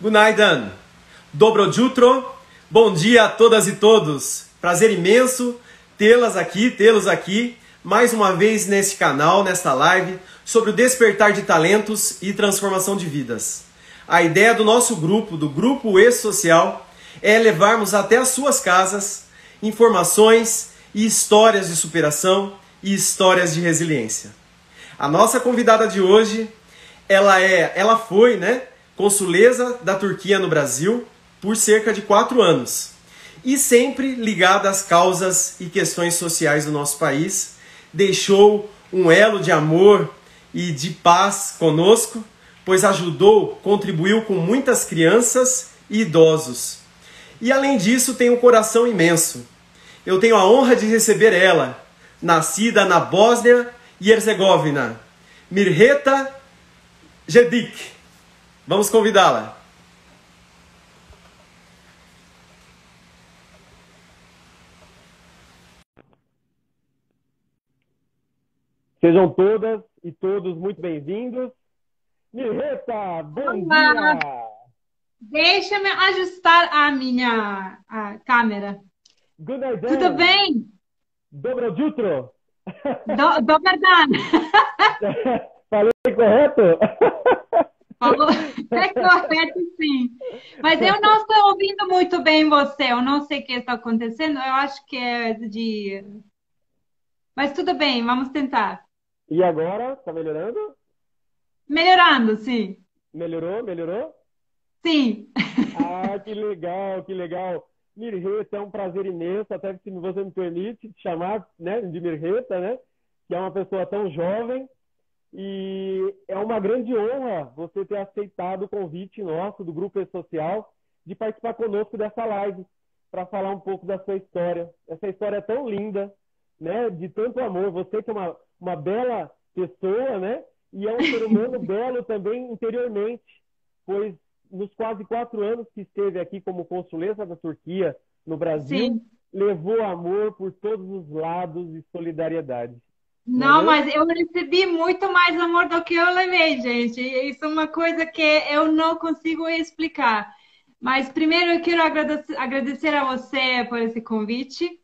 Gunaidan, Dobro jutro, bom dia a todas e todos. Prazer imenso tê-las aqui, tê-los aqui, mais uma vez nesse canal, nesta live, sobre o despertar de talentos e transformação de vidas. A ideia do nosso grupo, do Grupo E-Social, é levarmos até as suas casas informações e histórias de superação e histórias de resiliência. A nossa convidada de hoje, ela é, ela foi, né, consuleza da Turquia no Brasil por cerca de quatro anos e sempre ligada às causas e questões sociais do nosso país, deixou um elo de amor e de paz conosco, pois ajudou, contribuiu com muitas crianças e idosos. E além disso, tem um coração imenso. Eu tenho a honra de receber ela, nascida na Bósnia e Herzegovina, Mirheta Jedik. Vamos convidá-la. Sejam todas e todos muito bem-vindos. Mirreta, bom Olá. dia! Deixa-me ajustar a minha a câmera. Tudo bem? Dobro jutro. Do, dan. Falei correto? Falou, é correto sim. Mas eu não estou ouvindo muito bem você. Eu não sei o que está acontecendo. Eu acho que é de. Mas tudo bem, vamos tentar. E agora? Está melhorando? Melhorando, sim. Melhorou? Melhorou? Sim. Ah, que legal, que legal. Mirreta, é um prazer imenso, até se você me permite chamar né, de Mirreta, né? Que é uma pessoa tão jovem e é uma grande honra você ter aceitado o convite nosso do Grupo E-Social de participar conosco dessa live para falar um pouco da sua história. Essa história é tão linda, né? De tanto amor. Você que é uma, uma bela pessoa, né? E é um ser humano belo também interiormente, pois nos quase quatro anos que esteve aqui como consuleza da Turquia no Brasil, Sim. levou amor por todos os lados e solidariedade. Não, uhum. mas eu recebi muito mais amor do que eu levei, gente. Isso é uma coisa que eu não consigo explicar. Mas primeiro eu quero agradecer, a você por esse convite,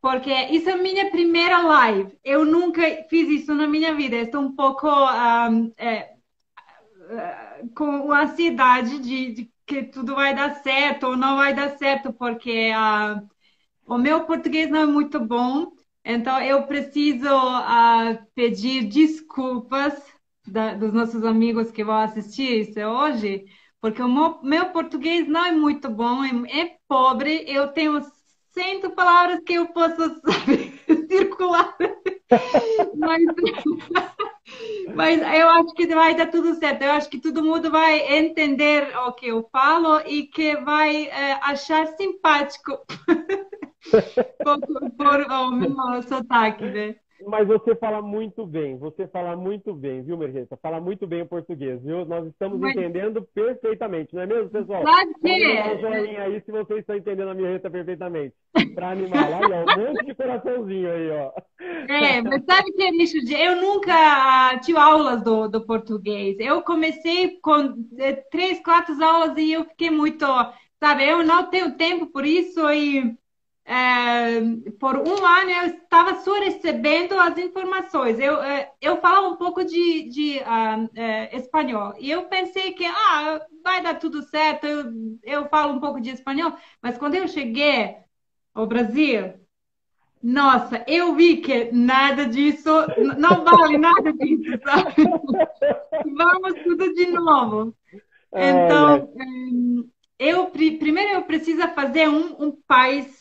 porque isso é minha primeira live. Eu nunca fiz isso na minha vida. Estou um pouco um, é, com ansiedade de, de, que tudo vai dar certo ou não vai dar certo, porque uh, o meu português não é muito bom. Então, eu preciso uh, pedir desculpas da, dos nossos amigos que vão assistir isso hoje, porque o meu, português não é muito bom, é, é, pobre. Eu tenho cento palavras que eu posso circular, mas, mas eu acho que vai dar tudo certo. Eu acho que todo mundo vai entender o que eu falo e que vai é, achar simpático. Por, por o meu sotaque, né? Mas você fala muito bem, você fala muito bem, viu, Mergeta? Fala muito bem o português, viu? Nós estamos Mas... entendendo perfeitamente, não é mesmo, pessoal? Claro que é. um joinha aí se vocês estão entendendo a Mergeta perfeitamente. Para animar lá, ó, um monte de coraçãozinho aí, ó. É, mas sabe que, Nicho, eu nunca tive aulas do, do português. Eu comecei com é, três, quatro aulas e eu fiquei muito, sabe, eu não tenho tempo por isso e é, por um ano eu estava só recebendo as informações. Eu, é, eu falava um pouco de, de uh, é, espanhol e eu pensei que ah, vai dar tudo certo, eu, eu falo um pouco de espanhol, mas quando eu cheguei ao Brasil, nossa, eu vi que nada disso, não vale nada disso, sabe? Vamos tudo de novo. Então, eu primeiro eu preciso fazer um, um país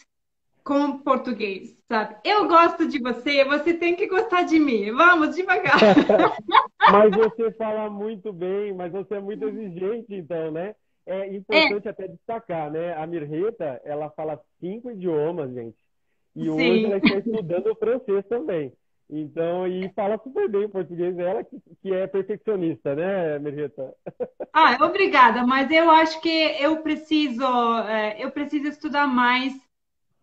com português, sabe? Eu gosto de você, você tem que gostar de mim. Vamos devagar. mas você fala muito bem, mas você é muito exigente, então, né? É importante é. até destacar, né? A Mirreta, ela fala cinco idiomas, gente. E Sim. hoje ela está estudando o francês também. Então, e fala super bem o português, ela que, que é perfeccionista, né, Mirreta? Ah, obrigada, mas eu acho que eu preciso, é, eu preciso estudar mais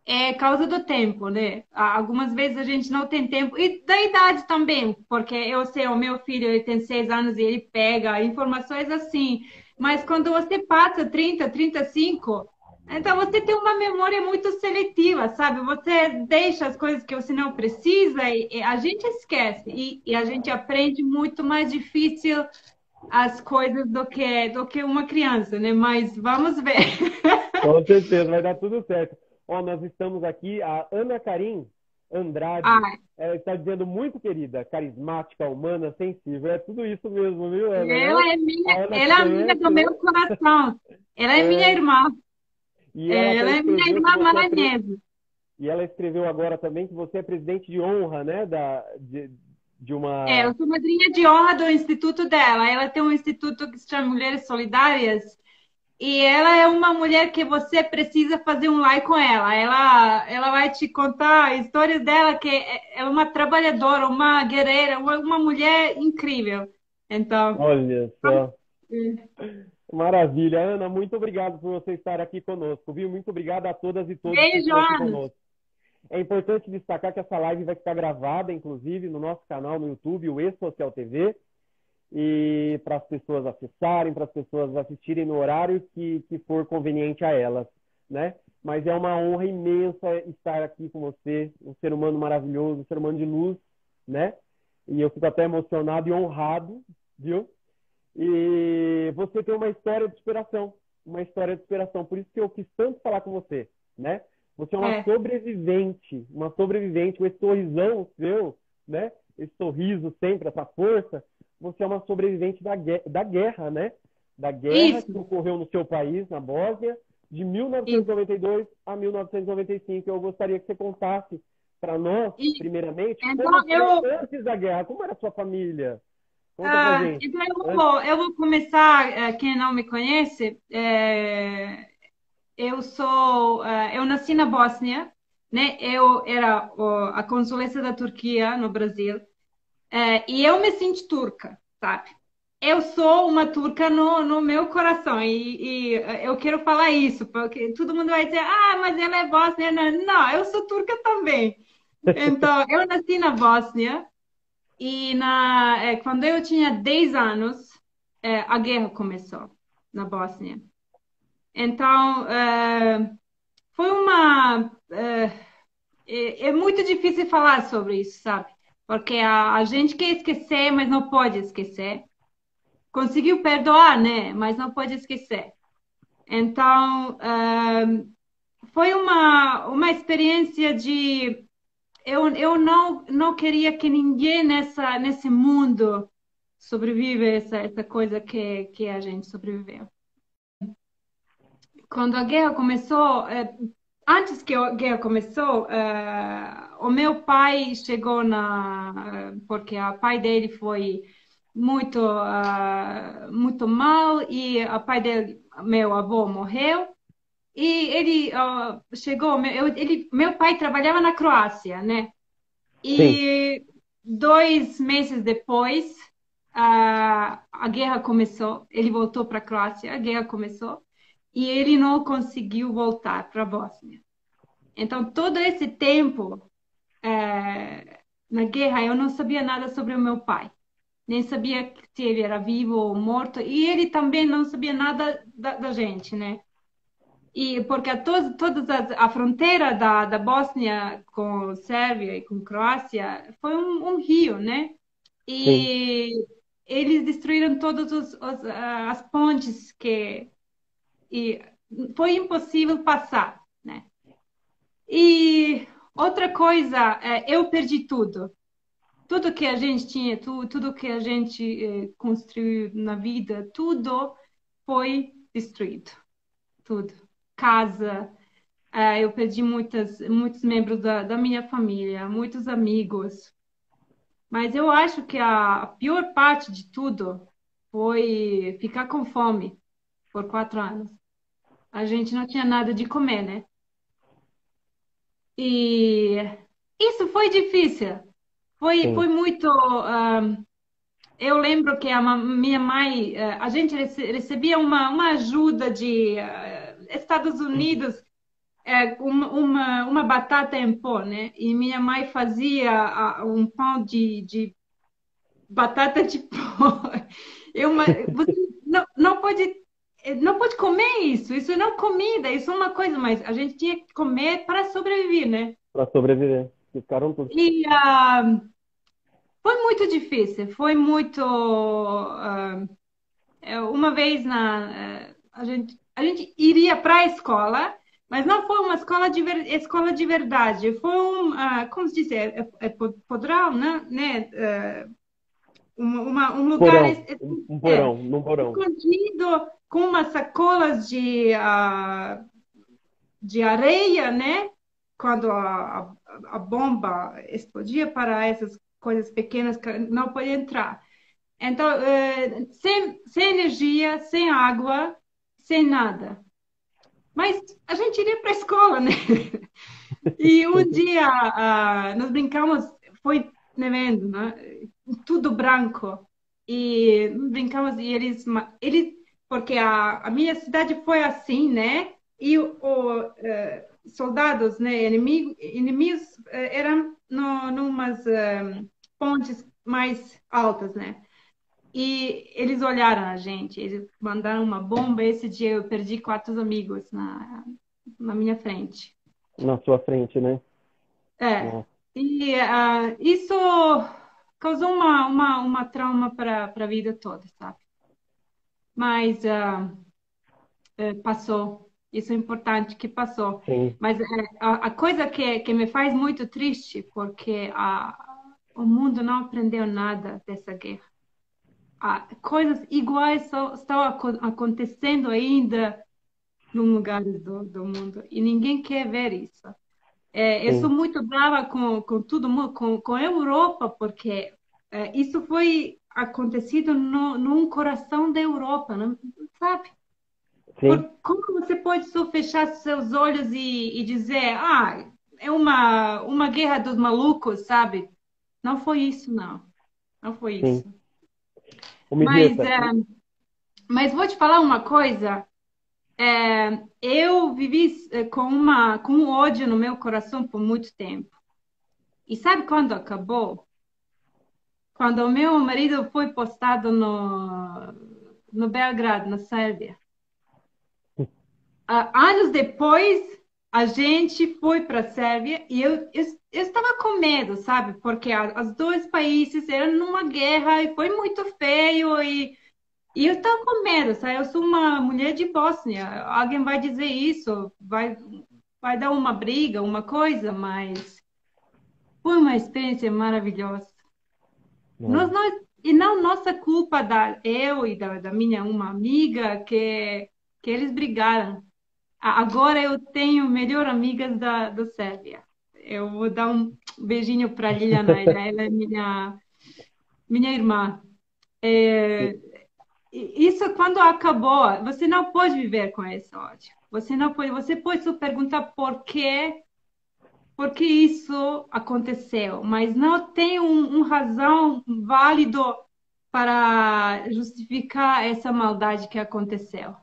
é causa do tempo, né? Algumas vezes a gente não tem tempo, e da idade também, porque eu sei, o meu filho ele tem seis anos e ele pega informações assim, Mas quando você passa 30, 35, então você tem uma memória muito seletiva, sabe? Você deixa as coisas que você não precisa e, e a gente esquece e, e, a gente aprende muito mais difícil as coisas do que do que uma criança, né? Mas vamos ver. Com certeza, vai dar tudo certo. Ó, nós estamos aqui, a Ana Karim Andrade, Ai. ela está dizendo muito querida, carismática, humana, sensível. É tudo isso mesmo, viu, Ana? Ela é minha, ela é amiga do meu coração. Ela é, é... minha irmã. E ela, ela é minha irmã maranhesa. E ela escreveu agora também que você é presidente de honra, né? Da, de, de uma. É, eu sou madrinha de honra do instituto dela. Ela tem um instituto que se chama Mulheres Solidárias. E ela é uma mulher que você precisa fazer um like com ela. Ela, ela vai te contar a história dela, que é, é uma trabalhadora, uma guerreira, uma, uma mulher incrível. Então. Olha só. É. Maravilha. Ana, muito obrigado por você estar aqui conosco, viu? Muito obrigado a todas e todos Beijo, que estão aqui conosco. É importante destacar que essa live vai ficar gravada, inclusive, no nosso canal no YouTube, o E-Social TV, e para as pessoas acessarem, para as pessoas assistirem no horário que, que for conveniente a elas, né? Mas é uma honra imensa estar aqui com você, um ser humano maravilhoso, um ser humano de luz, né? E eu fico até emocionado e honrado, viu? E você tem uma história de superação, uma história de superação. Por isso que eu quis tanto falar com você, né? Você é uma é. sobrevivente, uma sobrevivente com esse sorrisão seu, né? Esse sorriso sempre, essa força. Você é uma sobrevivente da guerra, da guerra né? Da guerra Isso. que ocorreu no seu país, na Bósnia, de 1992 Isso. a 1995. Eu gostaria que você contasse para nós, Isso. primeiramente, então, como eu... antes da guerra, como era a sua família? Ah, então eu vou, eu vou começar, eh, quem não me conhece, é, eu sou, eh, eu nasci na Bósnia, né? Eu era a consulência da Turquia no Brasil é, e eu me sinto turca, sabe? Eu sou uma turca no, no meu coração e, e, eu quero falar isso porque todo mundo vai dizer, ah, mas ela é bósnia. Não, eu sou turca também. Então, eu nasci na Bósnia e na, é, quando eu tinha 10 anos, é, a guerra começou na Bósnia. Então, é, foi uma. É, é, muito difícil falar sobre isso, sabe? Porque a, a gente quer esquecer, mas não pode esquecer. Conseguiu perdoar, né? Mas não pode esquecer. Então, é, foi uma, uma experiência de eu, eu não, não queria que ninguém nessa, nesse mundo sobrevive essa, essa coisa que, que a gente sobreviveu. Quando a guerra começou, é, antes que a guerra começou, é, o meu pai chegou na, porque o pai dele foi muito, uh, muito mal e o pai dele, meu avô, morreu. E ele uh, chegou, meu, ele, meu pai trabalhava na Croácia, né? E Sim. dois meses depois, uh, a guerra começou. Ele voltou para a Croácia, a guerra começou. E ele não conseguiu voltar para a Bósnia. Então, todo esse tempo é, na guerra, eu não sabia nada sobre o meu pai. Nem sabia se ele era vivo ou morto. E ele também não sabia nada da, da gente, né? e porque a todas as, a fronteira da, da Bósnia com Sérvia e com Croácia foi um, um rio, né? E Sim. eles destruíram todas os, as pontes que e foi impossível passar, né? E outra coisa, é, eu perdi tudo. Tudo que a gente tinha, tudo, tudo que a gente eh, construiu na vida, tudo foi destruído. Tudo casa. É, eu perdi muitas, muitos membros da, da minha família, muitos amigos. Mas eu acho que a pior parte de tudo foi ficar com fome por quatro anos. A gente não tinha nada de comer, né? E isso foi difícil. Foi, foi muito. Uh, eu lembro que a minha mãe, uh, a gente recebia uma, uma ajuda de. Uh, Estados Unidos é, uma, uma, uma, batata em pó, né? E minha mãe fazia um pão de, de batata de pó. Eu, você não, não pode não pode comer isso, isso não é comida, isso é uma coisa, mas a gente tinha que comer para sobreviver, né? Para sobreviver, ficaram todos. E uh, foi muito difícil, foi muito. Uh, uma vez na. Uh, a, gente, a gente iria para a escola, mas não foi uma escola de, ver, escola de verdade, foi um. como se diz? É, é, é podrão, né? né? uma, um lugar porão, um porão, é, num porão. escondido com umas sacolas de, uh, de areia, né? Quando a, a, bomba explodia para essas coisas pequenas que não podia entrar. Então, uh, sem, sem energia, sem água, sem nada. Mas a gente iria para a escola, né? E um dia uh, nós brincamos, foi nevando, né? tudo branco. E brincamos e eles, eles porque a, a minha cidade foi assim, né? E os uh, soldados, né, inimigos, inimigos uh, eram no, numas uh, pontes mais altas, né? E eles olharam a gente, eles mandaram uma bomba. Esse dia eu perdi quatro amigos na, na minha frente. Na sua frente, né? É. E uh, isso causou uma, uma, uma trauma para a vida toda, sabe? Mas uh, passou. Isso é importante que passou. Sim. Mas uh, a, a, coisa que, que me faz muito triste, porque a, o mundo não aprendeu nada dessa guerra. coisas iguais só, estão acontecendo ainda no lugares do, do mundo e ninguém quer ver isso. É, eu sou muito brava com, com tudo, com, com a Europa, porque é, isso foi acontecido no, no coração da Europa, não, sabe? Por, como você pode só fechar seus olhos e, e, dizer, ah, é uma, uma guerra dos malucos, sabe? Não foi isso, não. Não foi Sim. isso. Mas, é, mas vou te falar uma coisa. É, eu vivi é, com, uma, com um ódio no meu coração por muito tempo. E sabe quando acabou? Quando meu marido foi postado no, no Belgrado, na Sérvia. Uh, anos depois, a gente foi para a Sérvia e eu, eu, eu, estava com medo, sabe? Porque os dois países eram numa guerra e foi muito feio e e eu estou com medo, sabe? Eu sou uma mulher de Bósnia. Alguém vai dizer isso, vai, vai dar uma briga, uma coisa, mas foi uma experiência maravilhosa. Nós, nós, e não nossa culpa da eu e da, da minha uma amiga que, que eles brigaram. Agora eu tenho melhor amigas da, da Sérvia. Eu vou dar um beijinho para Liliana, ela é minha, minha irmã. É, isso quando acabou, você não pode viver com esse ódio. Você não pode, você pode se perguntar por quê, por que isso aconteceu, mas não tem um, um razão válido para justificar essa maldade que aconteceu.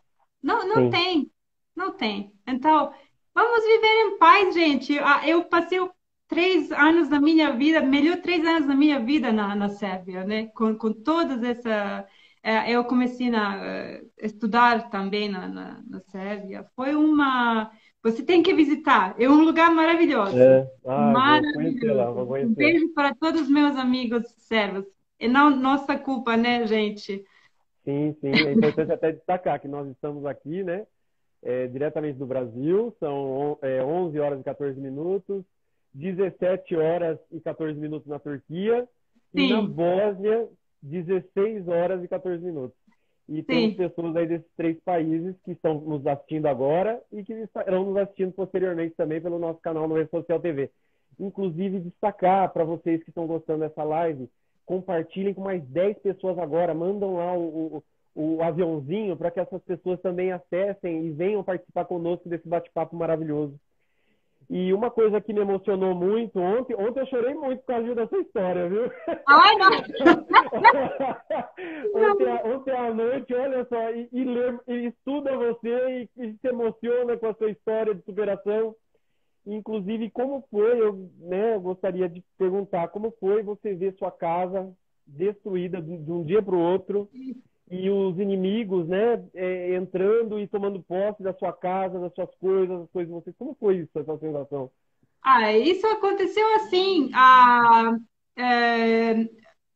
Não, não tem, não tem. Então, vamos viver em paz, gente. Ah, eu passei três anos da minha vida, melhor três anos da minha vida na, na Sérvia, né? Com, com todas essa é, eu comecei a eh, estudar também na, na, na Sérvia. Foi uma. Você tem que visitar. É um lugar maravilhoso. É. Ah, maravilhoso. Lá, um beijo para todos os meus amigos sérvios. E não nossa culpa, né, gente? Sim, sim. É importante até destacar que nós estamos aqui, né? É, diretamente do Brasil. São é, 11 horas e 14 minutos. 17 horas e 14 minutos na Turquia. Sim. E na Bósnia 16 horas e 14 minutos. E Sim. temos pessoas aí desses três países que estão nos assistindo agora e que estarão nos assistindo posteriormente também pelo nosso canal no Rede Social TV. Inclusive, destacar para vocês que estão gostando dessa live, compartilhem com mais 10 pessoas agora, mandam lá o, o, o aviãozinho para que essas pessoas também acessem e venham participar conosco desse bate-papo maravilhoso. E uma coisa que me emocionou muito ontem, ontem eu chorei muito por causa dessa história, viu? Ai, não! ontem, ontem à noite, olha só, e, e, lê, e estuda você e, e, se emociona com a sua história de superação. Inclusive, como foi, eu, né, eu gostaria de perguntar, como foi você ver sua casa destruída de, de um dia para o outro e os inimigos, né, é, entrando e tomando posse da sua casa, das suas coisas, das coisas de vocês. Como foi isso, essa sensação? Ah, isso aconteceu assim. Ah, é,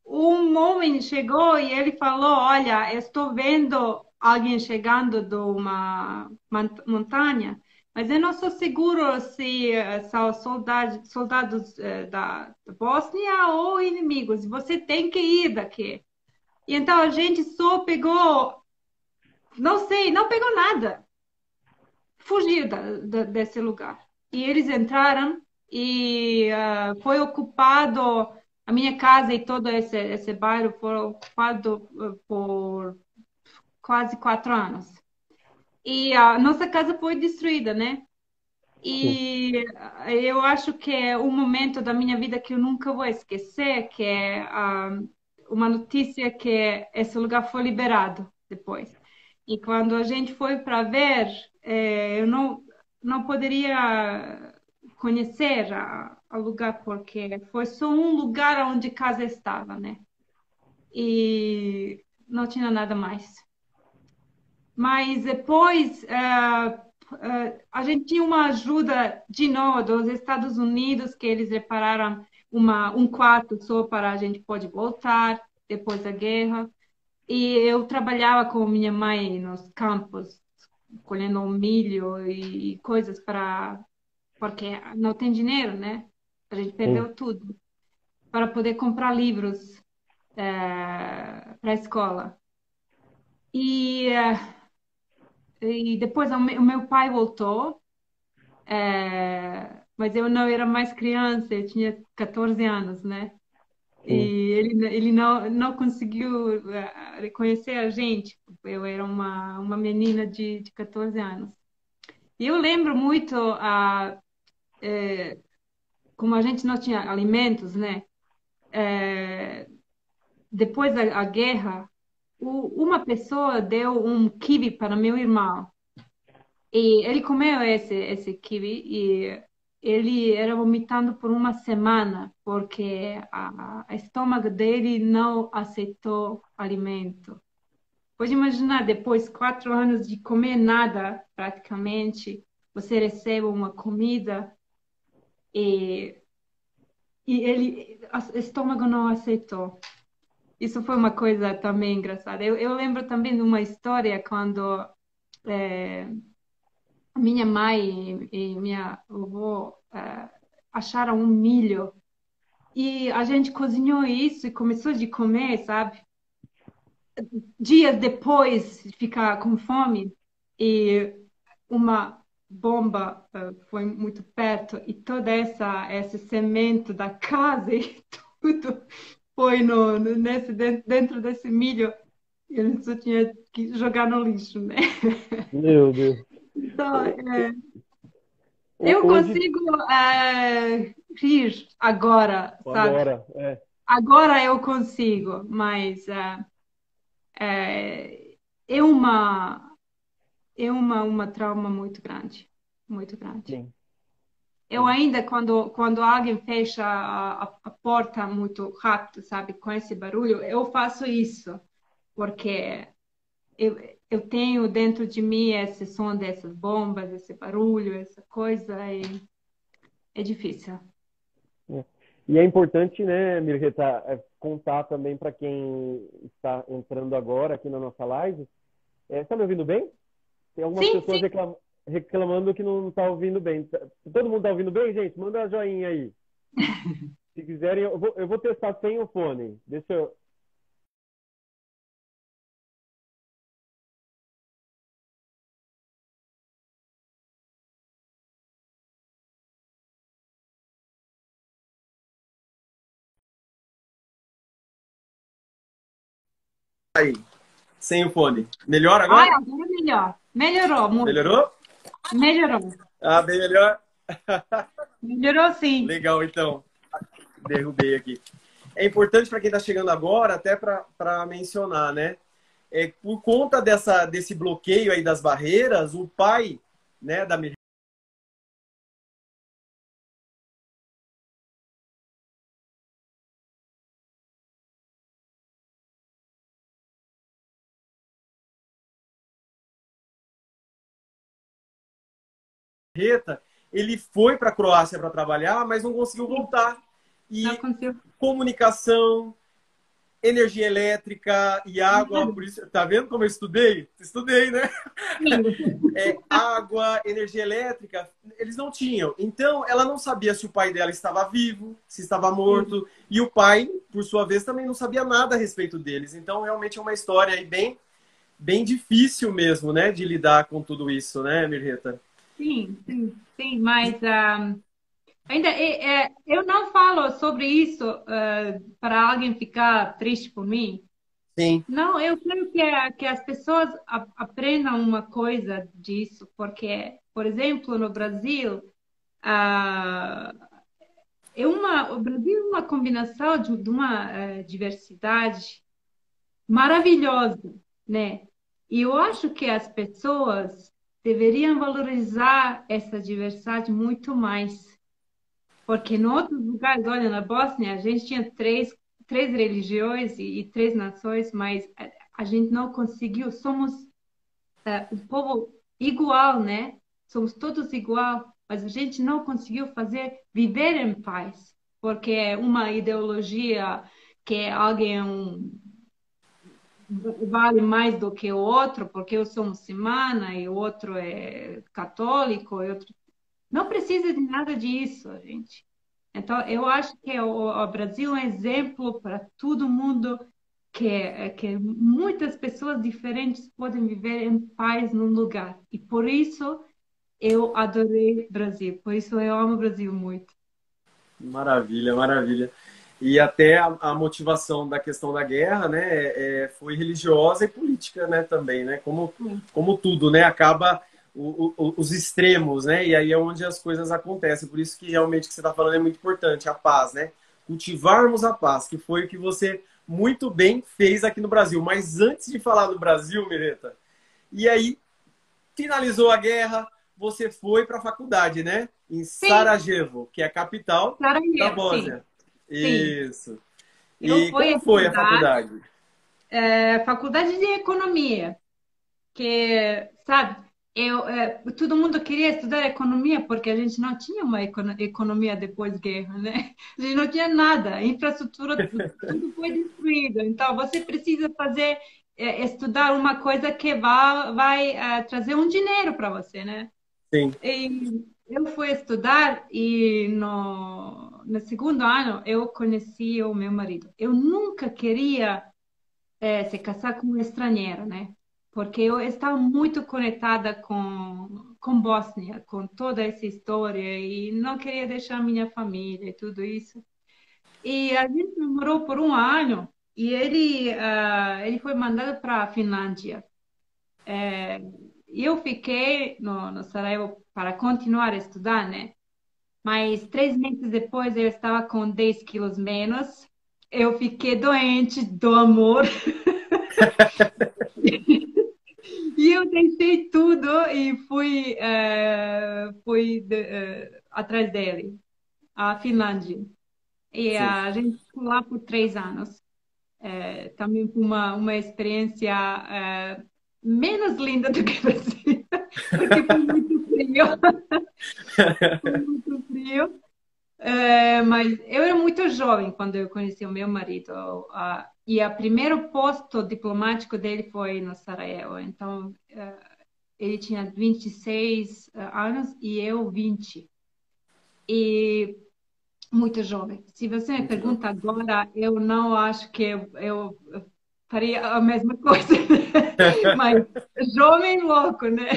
um homem chegou e ele falou: Olha, estou vendo alguém chegando de uma montanha, mas eu não sou seguro se são soldados, soldados eh, da, da Bósnia ou inimigos. Você tem que ir daqui. E então a gente só pegou, não sei, não pegou nada. Fugiu da, da, desse lugar. E eles entraram e uh, foi ocupado a minha casa e todo esse, esse bairro foram ocupados uh, por quase quatro anos. E a nossa casa foi destruída, né? E eu acho que é um momento da minha vida que eu nunca vou esquecer, que é uh, uma notícia que esse lugar foi liberado depois. E quando a gente foi para ver, eh, eu não, não poderia conhecer o lugar porque foi só um lugar onde casa estava, né? E não tinha nada mais. Mas depois uh, uh, a gente tinha uma ajuda de novo dos Estados Unidos que eles repararam uma, um quarto só para a gente pode voltar depois da guerra. E eu trabalhava com minha mãe nos campos, colhendo milho e coisas para porque não tem dinheiro, né? A gente perdeu tudo para poder comprar livros é, para a escola. E, e depois o meu pai voltou, é, mas eu não era mais criança, eu tinha 14 anos, né? E ele, ele não, não conseguiu reconhecer a gente. Eu era uma, uma menina de, de 14 anos. E eu lembro muito a, é, como a gente não tinha alimentos, né? É, depois da guerra, o, uma pessoa deu um kiwi para meu irmão. E ele comeu esse, esse kiwi e ele era vomitando por uma semana, porque a, a estômago dele não aceitou alimento. Pode imaginar, depois quatro anos de comer nada, praticamente, você recebe uma comida e, e ele, o estômago não aceitou. Isso foi uma coisa também engraçada. Eu, eu lembro também de uma história quando é, minha mãe e, minha avó é, acharam um milho e a gente cozinhou isso e começou de comer, sabe? Dias depois de ficar com fome e uma bomba uh, foi muito perto e toda essa essa semente da casa e tudo foi no, nesse dentro desse milho e ele só tinha que jogar no lixo, né? Meu Deus. Então, é, eu consigo é, rir agora, sabe? Agora, é. Agora eu consigo, mas é, é, é uma é uma, uma trauma muito grande, muito grande. Sim. Eu ainda, quando, quando alguém fecha a, a, porta muito rápido, sabe, com esse barulho, eu faço isso, porque eu, eu tenho dentro de mim esse som dessas bombas, esse barulho, essa coisa, e é difícil. É. E é importante, né, Mirreta, é, contar também para quem está entrando agora aqui na nossa live. É, está me ouvindo bem? Tem algumas sim, pessoas sim. Reclam... reclamando que não está ouvindo bem. Todo mundo está ouvindo bem, gente? Manda joinha aí. Se quiserem, eu vou, eu vou testar sem o fone. Deixa eu. Aí, sem o fone. Melhor agora? Ai, agora é melhor. Melhorou muito. Melhorou? Melhorou. Ah, bem melhor? Melhorou sim. Legal, então. Derrubei aqui. É importante para quem está chegando agora, até para mencionar, né? É, por conta dessa, desse bloqueio aí das barreiras, o pai né, da Reta, ele foi para a Croácia para trabalhar, mas não conseguiu voltar. E comunicação, energia elétrica e água, por isso, tá vendo como eu estudei? Estudei, né? É, água, energia elétrica, eles não tinham. Então, ela não sabia se o pai dela estava vivo, se estava morto, e o pai, por sua vez, também não sabia nada a respeito deles. Então, realmente é uma história aí bem, bem difícil mesmo, né, de lidar com tudo isso, né, Mirreta? Sim, sim, sim, mas um, ah, Ainda é, é, eu não falo sobre isso uh, para alguém ficar triste por mim. Sim. Não, eu quero que, que as pessoas aprendam uma coisa disso, porque, por exemplo, no Brasil, uh, é uma, o Brasil é uma combinação de, de uma uh, diversidade maravilhosa, né? E eu acho que as pessoas deveriam valorizar essa diversidade muito mais porque em outros lugares, olha, na Bósnia, a gente tinha três, três religiões e, e três nações, mas a, a, gente não conseguiu. Somos uh, um povo igual, né? Somos todos igual, mas a gente não conseguiu fazer viver em paz, porque é uma ideologia que alguém é um, vale mais do que o outro, porque eu sou muçulmana e o outro é católico, e outro não precisa de nada disso, gente. Então, eu acho que o, Brasil é um exemplo para todo mundo que, que muitas pessoas diferentes podem viver em paz num lugar. E por isso eu adorei Brasil. Por isso eu amo o Brasil muito. Maravilha, maravilha. E até a, a motivação da questão da guerra, né, é, foi religiosa e política, né, também, né? Como, como tudo, né? Acaba o, o, os extremos, né? E aí é onde as coisas acontecem. Por isso que realmente o que você está falando é muito importante, a paz, né? Cultivarmos a paz, que foi o que você muito bem fez aqui no Brasil. Mas antes de falar do Brasil, Mireta, e aí finalizou a guerra, você foi para a faculdade, né? Em sim. Sarajevo, que é a capital Sarajevo, da Bósnia. Sim. Isso. E Eu como foi a faculdade? É, faculdade de Economia, que, sabe, eu, é, todo mundo queria estudar economia porque a gente não tinha uma economia depois da guerra, né? A gente não tinha nada, a infraestrutura tudo, tudo foi destruído. Então você precisa fazer é, estudar uma coisa que vai, vai é, trazer um dinheiro para você, né? Sim. E eu fui estudar e no, no segundo ano eu conheci o meu marido. Eu nunca queria é, se casar com um estrangeiro, né? porque eu estava muito conectada com, com Bósnia, com toda essa história, e não queria deixar minha família e tudo isso. E a gente namorou por um ano, e ele, uh, ele foi mandado para a Finlândia. É, eu fiquei no, no Sarajevo para continuar a estudar, né? Mas três meses depois eu estava com 10 quilos menos. Eu fiquei doente do amor. E eu deixei tudo e fui, uh, fui de, uh, atrás dele, a Finlândia. E Sim. a gente ficou lá por três anos. Uh, também foi uma, uma experiência menos linda do que Brasil, porque foi muito frio. foi muito frio. mas eu era muito jovem quando eu conheci o meu marido. Uh, e o primeiro posto diplomático dele foi no Sarajevo. Então, eh, ele tinha 26 eh, anos e eu 20. E muito jovem. Se você me pergunta agora, eu não acho que eu, eu faria a mesma coisa. Mas jovem louco, né?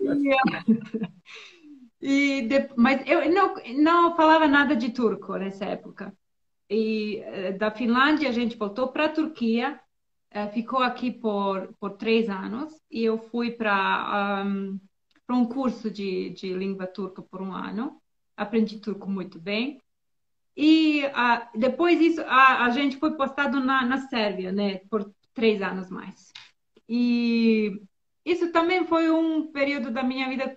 e, e de, mas eu não, não falava nada de turco nessa época e eh, da Finlândia a gente voltou para a Turquia, eh, ficou aqui por, por três anos e eu fui para um, um curso de, de língua turca por um ano. Aprendi turco muito bem. E depois disso, a, a gente foi postado na, na Sérvia, né, por três anos mais. E isso também foi um período da minha vida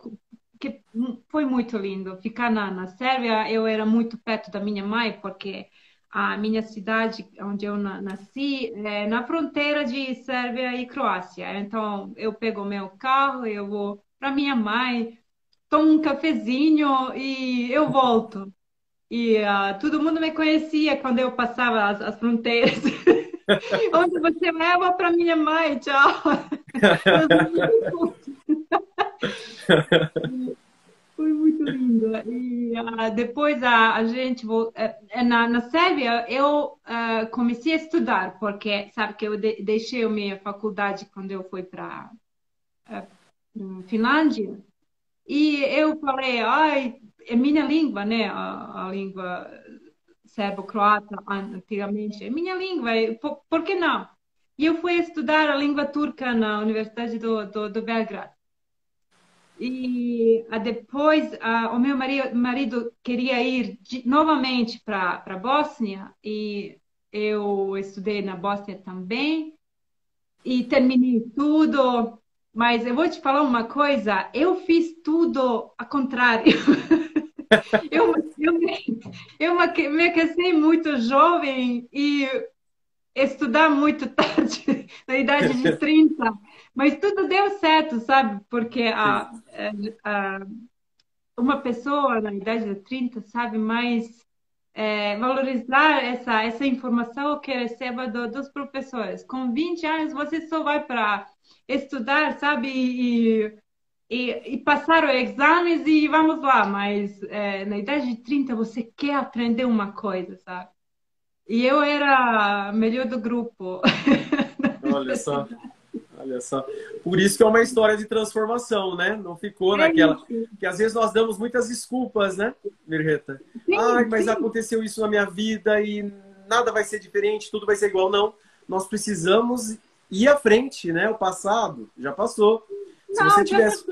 que foi muito lindo. Ficar na, na Sérvia, eu era muito perto da minha mãe, porque a minha cidade, onde eu nasci, é na fronteira de Sérvia e Croácia. Então, eu pego meu carro, eu vou para minha mãe, tomo um cafezinho e eu volto. E uh, todo mundo me conhecia quando eu passava as, as fronteiras. Onde você leva para minha mãe, tchau. Foi muito lindo. E uh, depois a, a gente, uh, na, na Sérvia, eu uh, comecei a estudar, porque sabe que eu de, deixei a minha faculdade quando eu fui para uh, Finlândia. E eu falei, ai, é minha língua, né? A, a língua serbo-croata, antigamente, é minha língua, por, por que não? E eu fui estudar a língua turca na Universidade do, do, do Belgrado. E depois o meu marido, marido, queria ir de, novamente para a Bósnia e eu estudei na Bósnia também e terminei tudo. Mas eu vou te falar uma coisa, eu fiz tudo ao contrário. eu, eu, me, eu me aqueci muito jovem e estudar muito tarde, na idade de 30. Mas tudo deu certo, sabe? Porque a, a, uma pessoa na idade de 30 sabe mais é, valorizar essa, essa informação que receba do, dos professores. Com 20 anos, você só vai para estudar, sabe? E, e, e, passar os exames e vamos lá. Mas é, na idade de 30, você quer aprender uma coisa, sabe? E eu era melhor do grupo. Olha só. Olha só. Por isso que é uma história de transformação, né? Não ficou é naquela. Que às vezes nós damos muitas desculpas, né, Mirreta? Ai, mas sim. aconteceu isso na minha vida e nada vai ser diferente, tudo vai ser igual. Não. Nós precisamos ir à frente, né? O passado já passou. Se não, você tivesse.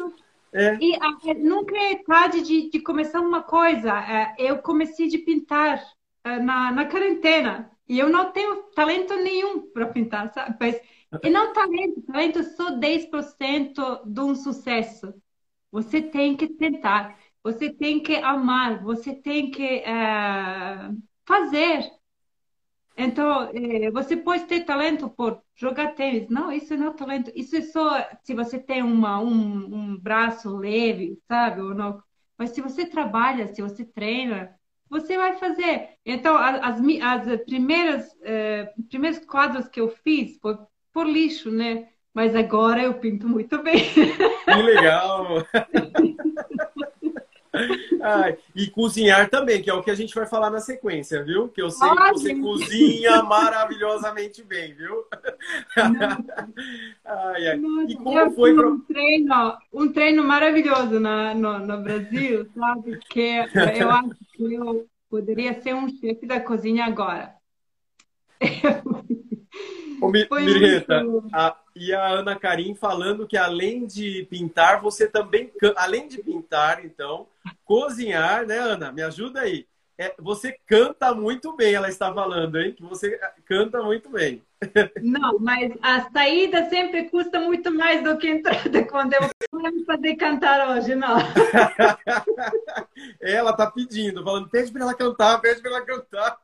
É. E a, nunca é tarde de, de começar uma coisa. É, eu comecei de pintar é, na, na quarentena. E eu não tenho talento nenhum para pintar, sabe? Mas e não talento, talento é só 10% de um sucesso. Você tem que tentar, você tem que amar, você tem que fazer. Então, eh, você pode ter talento por jogar tênis. Não, isso não é talento. Isso é só se você tem uma, um, um braço leve, sabe? Ou não. Mas se você trabalha, se você treina, você vai fazer. Então, as, as primeiras, uh, primeiros quadros que eu fiz foi por lixo, né? Mas agora eu pinto muito bem. Que legal! Ai, e cozinhar também, que é o que a gente vai falar na sequência, viu? Que eu sei que você cozinha maravilhosamente bem, viu? Ai, ai. E como foi pra... um treino, um treino maravilhoso na, no, no Brasil, sabe? Que eu acho que eu poderia ser um chefe da cozinha agora. Ô, Mirreta, muito... a, e a Ana Karim falando que além de pintar, você também, além de pintar, então, cozinhar, né, Ana? Me ajuda aí. É, você canta muito bem, ela está falando, hein? Que você canta muito bem. Não, mas a saída sempre custa muito mais do que a entrada quando eu vou poder cantar hoje, não. ela tá pedindo, falando, pede para ela cantar, pede para ela cantar.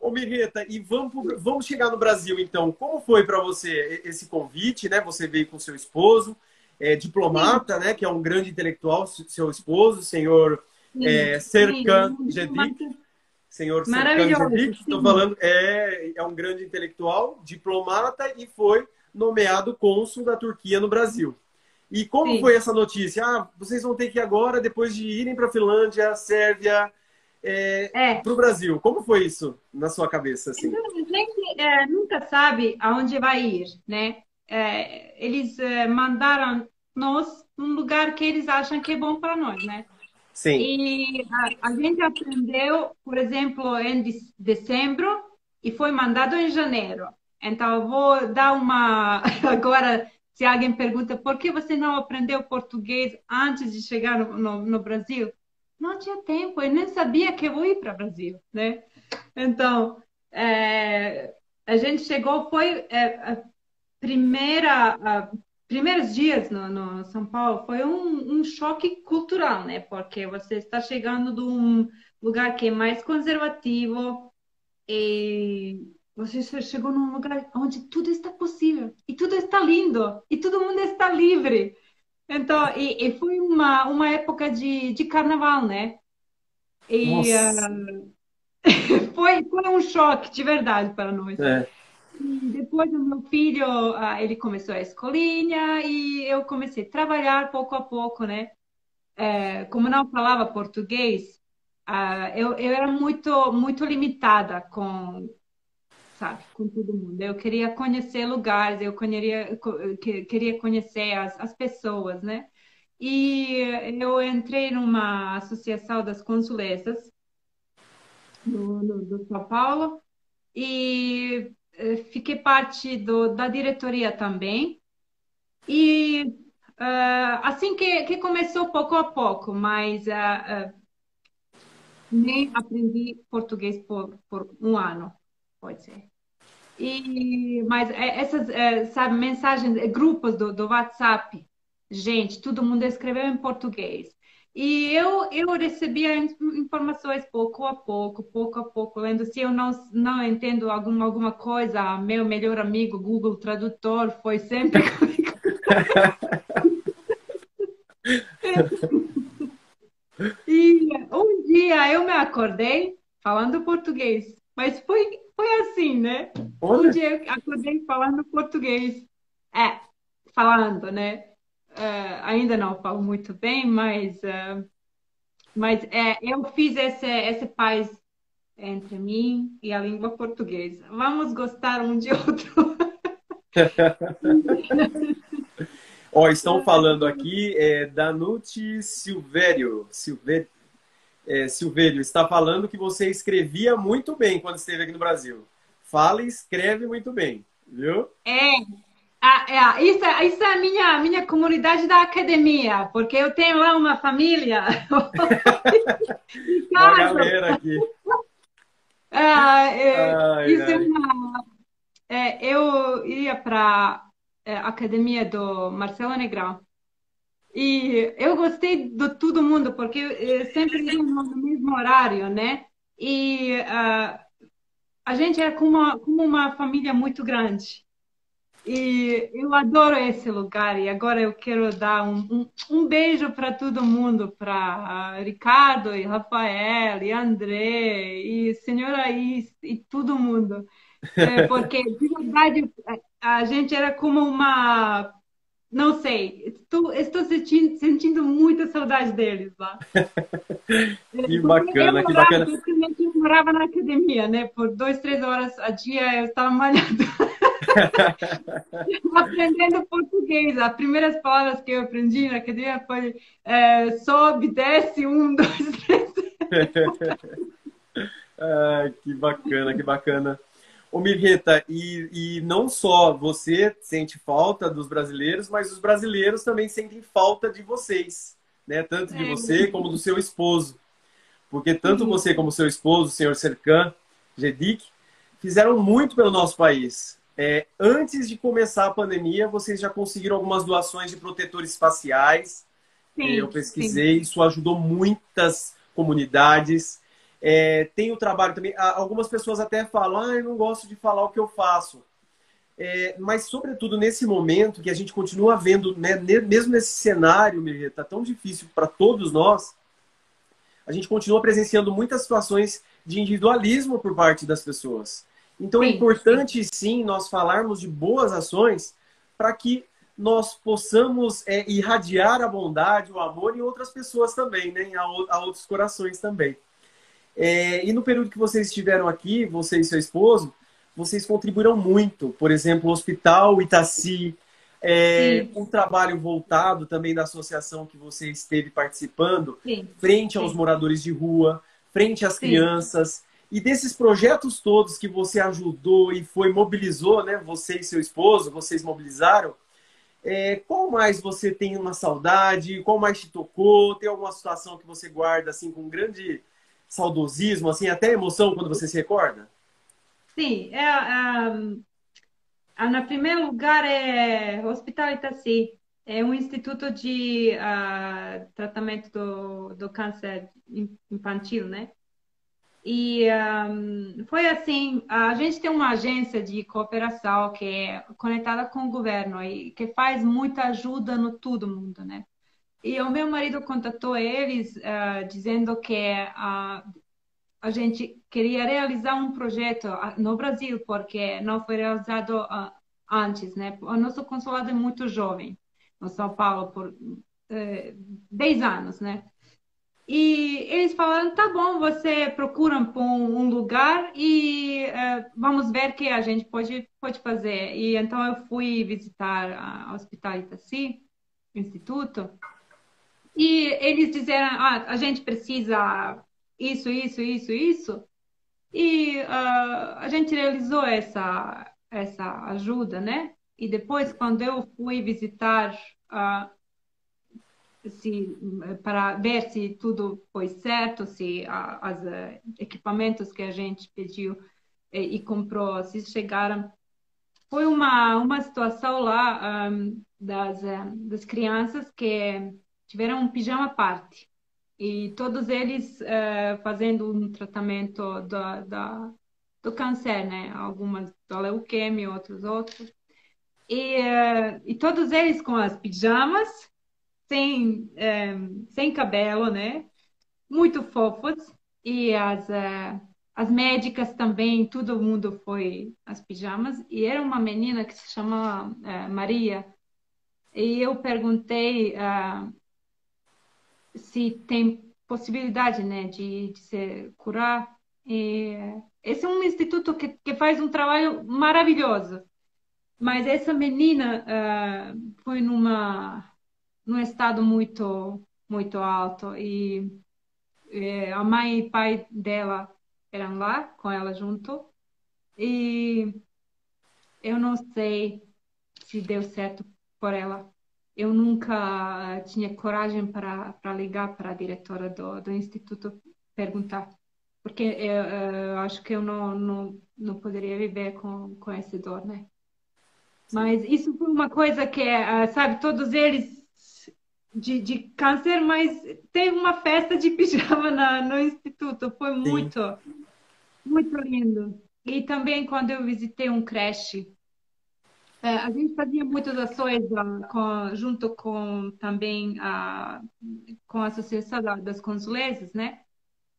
Ô Mirreta, e vamos, vamos chegar no Brasil então. Como foi para você esse convite, né? Você veio com seu esposo, é, diplomata, Sim. né? Que é um grande intelectual, seu esposo, senhor é, Serkan Jedik. Senhor Serkan Jedik, estou falando, é, é um grande intelectual, diplomata e foi nomeado cônsul da Turquia no Brasil. E como Sim. foi essa notícia? Ah, vocês vão ter que ir agora, depois de irem para a Finlândia, Sérvia, é, é. para o Brasil. Como foi isso na sua cabeça? Assim? Então, a gente é, nunca sabe aonde vai ir, né? É, eles é, mandaram nós num lugar que eles acham que é bom para nós, né? Sim. E a, a, gente aprendeu, por exemplo, em de, dezembro e foi mandado em janeiro. Então, eu vou dar uma. Agora, se alguém pergunta por que você não aprendeu português antes de chegar no, no, no Brasil, não tinha tempo, eu nem sabia que eu ir para o Brasil, né? Então, é, a gente chegou, foi é, a primeira, a, primeiros dias no, no, São Paulo, foi um, um choque cultural, né? Porque você está chegando de um lugar que é mais conservativo e você chegou num lugar onde tudo está possível e tudo está lindo e todo mundo está livre. Então, e, e, foi uma, uma época de, de carnaval, né? E uh, foi, foi um choque de verdade para nós. É. depois o meu filho, uh, ele começou a escolinha e eu comecei a trabalhar pouco a pouco, né? É, como não falava português, uh, eu, eu era muito, muito limitada com, sabe, com todo mundo. Eu queria conhecer lugares, eu queria, queria conhecer as, as pessoas, né? E eu entrei numa associação das consulesas no, no, do São Paulo e eh, fiquei parte do, da diretoria também. E uh, assim que, que começou pouco a pouco, mas uh, uh, nem aprendi português por, por um ano, pode ser. E, mas é, essas, é, sabe, mensagens, é, grupos do, do WhatsApp, gente, todo mundo escreveu em português. E eu, eu recebia informações pouco a pouco, pouco a pouco, lendo. Se eu não, não entendo alguma, alguma coisa, meu melhor amigo Google Tradutor foi sempre comigo. e um dia eu me acordei falando português, mas foi foi assim, né? Olha. Um dia eu acordei falando português. É, falando, né? Uh, ainda não falo muito bem, mas, uh, mas é, eu fiz esse, esse paz entre mim e a língua portuguesa. Vamos gostar um de outro. Ó, estão falando aqui, é, Danute Silvério, Silvério, é, Silvério, está falando que você escrevia muito bem quando esteve aqui no Brasil. Fala e escreve muito bem, viu? É, é, isso, isso é a minha, minha comunidade da academia, porque eu tenho lá uma família. uma galera aqui. Ah, é, ai, isso é ai. É uma, é, eu ia para a academia do Marcelo Negrão. E eu gostei de todo mundo, porque eu sempre no mesmo horário, né? E uh, a gente era como uma, como uma família muito grande. E eu adoro esse lugar. E agora eu quero dar um, um, um beijo para todo mundo, para Ricardo e Rafael e André e senhora Is e todo mundo. É, porque, de verdade, a gente era como uma não sei, estou, estou sentindo, sentindo muita saudade deles lá. que bacana, que bacana. Eu morava na academia, né? Por dois, três horas a dia eu estava malhando. Aprendendo português. As primeiras palavras que eu aprendi na academia foi é, sobe, desce, um, dois, três. ah, que bacana, que bacana. Ô Mirreta, e, e não só você sente falta dos brasileiros, mas os brasileiros também sentem falta de vocês, né? Tanto de é. você como do seu esposo. Porque tanto uhum. você como seu esposo, o senhor Serkan Gedik, fizeram muito pelo nosso país. É, antes de começar a pandemia, vocês já conseguiram algumas doações de protetores faciais. Sim, Eu pesquisei, sim. isso ajudou muitas comunidades. É, tem o trabalho também. Algumas pessoas até falam, ah, eu não gosto de falar o que eu faço. É, mas, sobretudo, nesse momento que a gente continua vendo, né, mesmo nesse cenário, está tão difícil para todos nós, a gente continua presenciando muitas situações de individualismo por parte das pessoas. Então, é sim. é importante, sim, nós falarmos de boas ações para que nós possamos é, irradiar a bondade, o amor em outras pessoas também, né? a, a outros corações também. É, e no período que vocês estiveram aqui, você e seu esposo, vocês contribuíram muito. Por exemplo, o Hospital Itaci, é, um trabalho voltado também da associação que você esteve participando, Sim. frente aos Sim. moradores de rua, frente às Sim. crianças. E desses projetos todos que você ajudou e foi mobilizou, né? Você e seu esposo, vocês mobilizaram. É, qual mais você tem uma saudade? Qual mais te tocou? Tem alguma situação que você guarda assim com grande saudosismo, assim, até emoção quando você se recorda? Sim, é, um, no primeiro lugar é Hospital Itaci, é um instituto de uh, tratamento do, do câncer infantil, né? E um, foi assim, a gente tem uma agência de cooperação que é conectada com o governo e que faz muita ajuda no todo mundo, né? E o meu marido contatou eles uh, dizendo que uh, a gente queria realizar um projeto no Brasil, porque não foi realizado uh, antes, né? O nosso consulado é muito jovem, no São Paulo, por uh, eh, 10 anos, né? E eles falaram, tá bom, você procura um lugar e uh, vamos ver o que a gente pode, pode fazer. E então eu fui visitar o Hospital Itaci, Instituto, e eles disseram, ah, a gente precisa isso, isso, isso, isso. E uh, a gente realizou essa, essa ajuda, né? E depois, quando eu fui visitar uh, se, para ver se tudo foi certo, se os uh, equipamentos que a gente pediu e, e, comprou, se chegaram. Foi uma, uma situação lá um, das, das crianças que tiveram um pijama party e todos eles uh, fazendo um tratamento da, da, do câncer, né? Algumas da leuquemia, outros outros. E, uh, e todos eles com as pijamas, sem, um, eh, sem cabelo, né? Muito fofos. E as, uh, as médicas também, todo mundo foi as pijamas. E era uma menina que se chama Maria. E eu perguntei se tem possibilidade, né, de, de se curar. E esse é um instituto que, que faz um trabalho maravilhoso. Mas essa menina uh, foi numa num estado muito muito alto e, e a mãe e pai dela eram lá com ela junto e eu não sei se deu certo por ela eu nunca tinha coragem para, para ligar para a diretora do, do instituto perguntar, porque eu, eu acho que eu não, não, não poderia viver com, com esse dor, né? Mas isso foi uma coisa que, ah, sabe, todos eles de, de câncer, mas teve uma festa de pijama na, no instituto, foi muito, Sim. muito lindo. E também quando eu visitei um creche, é, a gente fazia muitas ações uh, com, junto com também uh, com a Associação das Consulesas, né?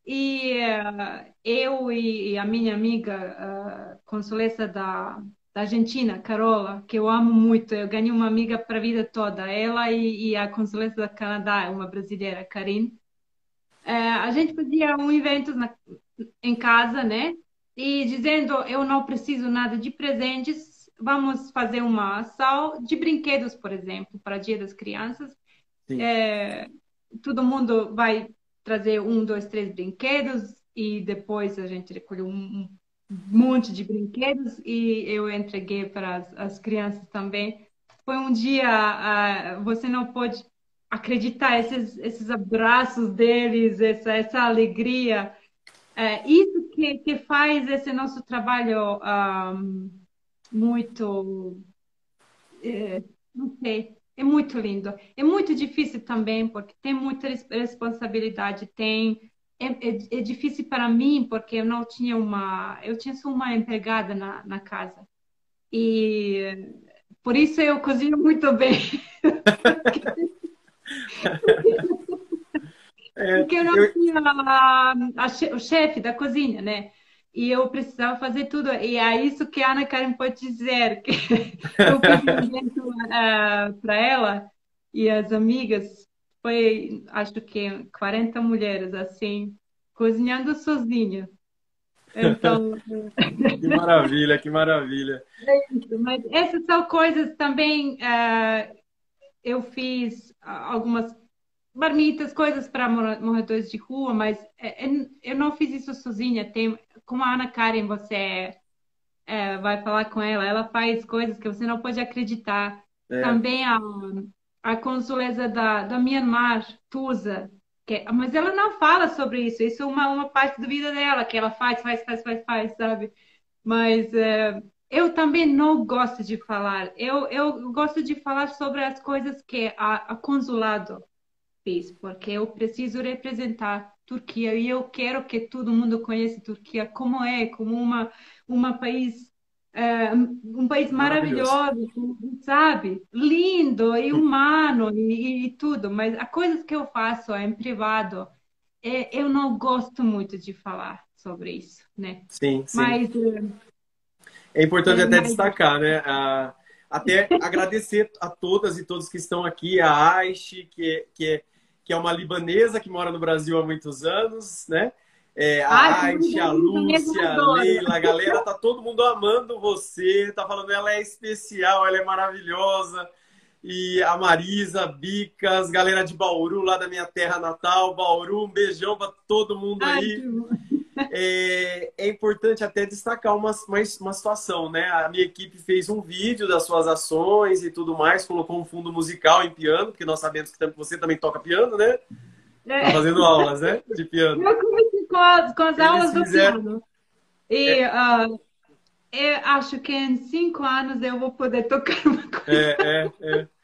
E uh, eu e, a minha amiga consulesa da, da Argentina, Carola, que eu amo muito, eu ganhei uma amiga para a vida toda, ela e, e a consulesa do Canadá, uma brasileira, Karine. a gente fazia um evento na, em casa, né? E dizendo, eu não preciso nada de presentes, vamos fazer uma ação de brinquedos, por exemplo, para Dia das Crianças. É, todo mundo vai trazer um, dois, três brinquedos e depois a gente recolheu um, monte de brinquedos e eu entreguei para as, as crianças também. Foi um dia, uh, você não pode acreditar, esses, esses abraços deles, essa, essa alegria. É, isso que, que faz esse nosso trabalho um, muito. É, não sei, é muito lindo. É muito difícil também, porque tem muita responsabilidade, tem. É, é, é, difícil para mim, porque eu não tinha uma. Eu tinha só uma empregada na, na casa. E por isso eu cozinho muito bem. porque eu não tinha a, a, o chefe da cozinha, né? E eu precisava fazer tudo. E é isso que a Ana Karen pode dizer, que eu fiz um uh, para ela e as amigas, foi acho que 40 mulheres assim, cozinhando sozinha. Então... que maravilha, que maravilha. Mas essas são coisas também. Uh, eu fiz algumas marmitas, coisas para moradores de rua, mas é, é, eu não fiz isso sozinha. Tem, como a Ana Karen, você é, vai falar com ela, ela faz coisas que você não pode acreditar. É. Também a, a consuleza da, da Myanmar, Tusa, que, mas ela não fala sobre isso. Isso é uma, uma parte da vida dela, que ela faz, faz, faz, faz, faz, sabe? Mas é, eu também não gosto de falar. Eu, eu gosto de falar sobre as coisas que a, a consulado fez, porque eu preciso representar Turquia e eu quero que todo mundo conheça Turquia como é, como uma uma país é, um país maravilhoso, sabe? Lindo e humano e, e, tudo, mas as coisas que eu faço em privado, é, eu não gosto muito de falar sobre isso, né? Sim, sim. Mas é importante é, até mas... destacar, né? A, até agradecer a todas e todos que estão aqui, a Aishi, que, que, é, que é uma libanesa que mora no Brasil há muitos anos, né? É, a Aishi, a Lúcia, a Leila, a galera, tá todo mundo amando você, tá falando ela é especial, ela é maravilhosa. E a Marisa, Bicas, galera de Bauru, lá da minha terra natal, Bauru, um beijão para todo mundo aí. É, é, importante até destacar uma, uma, uma situação, né? A minha equipe fez um vídeo das suas ações e tudo mais, colocou um fundo musical em piano, porque nós sabemos que você também toca piano, né? É. Tá fazendo aulas, né? De piano. Eu comecei com as, com as aulas fizeram... do piano. E é. uh, eu acho que em cinco anos eu vou poder tocar uma coisa. É, é, é.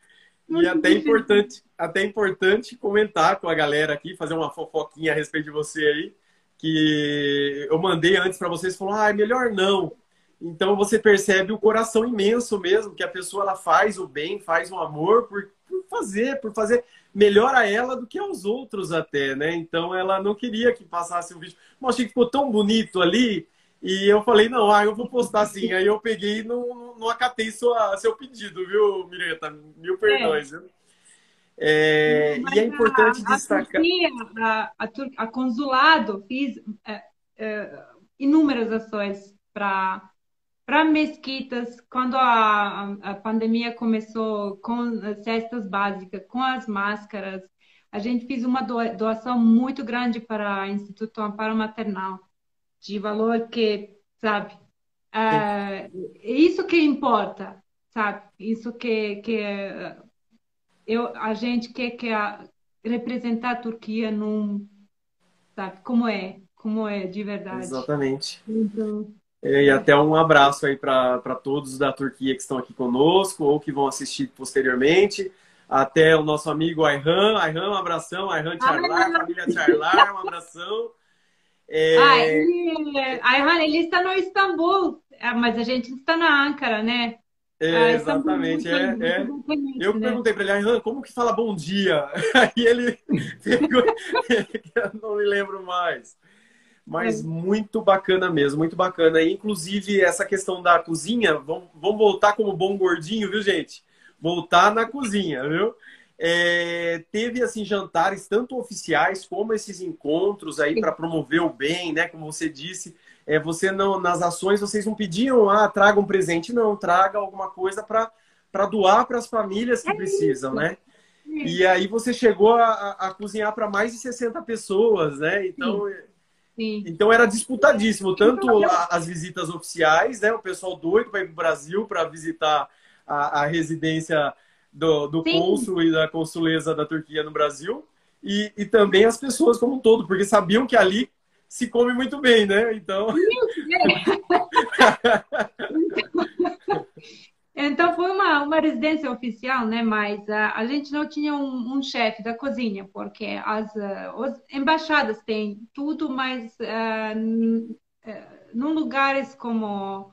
E até importante, até importante comentar com a galera aqui, fazer uma fofoquinha a respeito de você aí, que eu mandei antes para vocês, falou, ah, melhor não. Então você percebe o coração imenso mesmo, que a pessoa ela faz o bem, faz o amor por, por fazer, por fazer melhor a ela do que aos outros até, né? Então ela não queria que passasse o vídeo. Mas achei que ficou tão bonito ali e eu falei, não, ah, eu vou postar sim. Aí eu peguei e não, não acatei sua, seu pedido, viu, Mireta? Mil perdões, é. É, e é importante a, destacar. A, a, a, Consulado fiz é, é, inúmeras ações para para mesquitas, quando a, a pandemia começou com cestas básicas, com as máscaras, a gente fez uma doação muito grande para o Instituto Amparo Maternal de valor que, sabe, é, isso que importa, sabe? Isso que, que eu, a gente quer que a, representar a Turquia num, sabe, como é, como é de verdade. Exatamente. Então, e até um abraço aí para todos da Turquia que estão aqui conosco ou que vão assistir posteriormente. Até o nosso amigo Ayhan. Ayhan, um abração. Ayhan Charlar, família Charlar, um abração. É... Ah, ele, Ayhan, ele está no Istambul, mas a gente está na Ankara, né? É, ah, exatamente, é, é. Eu né? perguntei para ele, Ayhan, como que fala bom dia? Aí ele pegou, não me lembro mais. Mas é. muito bacana mesmo, muito bacana. E, inclusive, essa questão da cozinha, vamos, vamos voltar como bom gordinho, viu, gente? Voltar na cozinha, viu? É, teve assim jantares tanto oficiais como esses encontros aí para promover o bem, né? Como você disse, é, você não nas ações vocês não pediam ah traga um presente, não traga alguma coisa para para doar para as famílias que é precisam, isso. né? E aí você chegou a, a cozinhar para mais de 60 pessoas, né? Então Sim. Sim. Então era disputadíssimo, tanto as visitas oficiais, né? O pessoal doido para ir para o Brasil para visitar a, a residência do, do cônsul e da consuleza da Turquia no Brasil, e, e também as pessoas como um todo, porque sabiam que ali se come muito bem, né? Então. Então foi uma, uma residência oficial, né? Mas uh, a gente não tinha um, um chefe da cozinha, porque as, uh, as embaixadas têm tudo, mas uh, num lugares como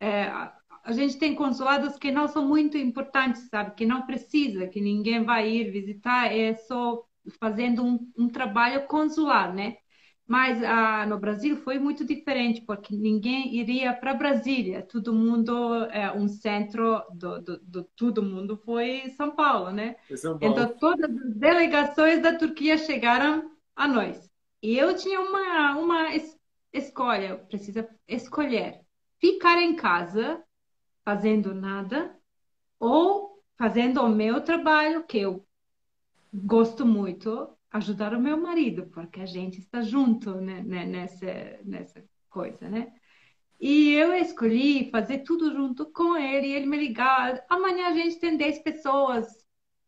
a gente tem consulados que não são muito importantes, sabe? Que não precisa, que ninguém vai ir visitar, é só fazendo um, um trabalho consular, né? Mas ah, no Brasil foi muito diferente, porque ninguém iria para Brasília. Todo mundo, é, um centro do, do, do, todo mundo foi São Paulo, né? São Paulo. Então todas as delegações da Turquia chegaram a nós. E eu tinha uma, uma es escolha, precisa escolher. Ficar em casa fazendo nada ou fazendo o meu trabalho, que eu gosto muito, ajudar o meu marido, porque a gente está junto né, né, nessa, nessa coisa, né? E eu escolhi fazer tudo junto com ele, ele me ligava, amanhã a gente tem 10 pessoas,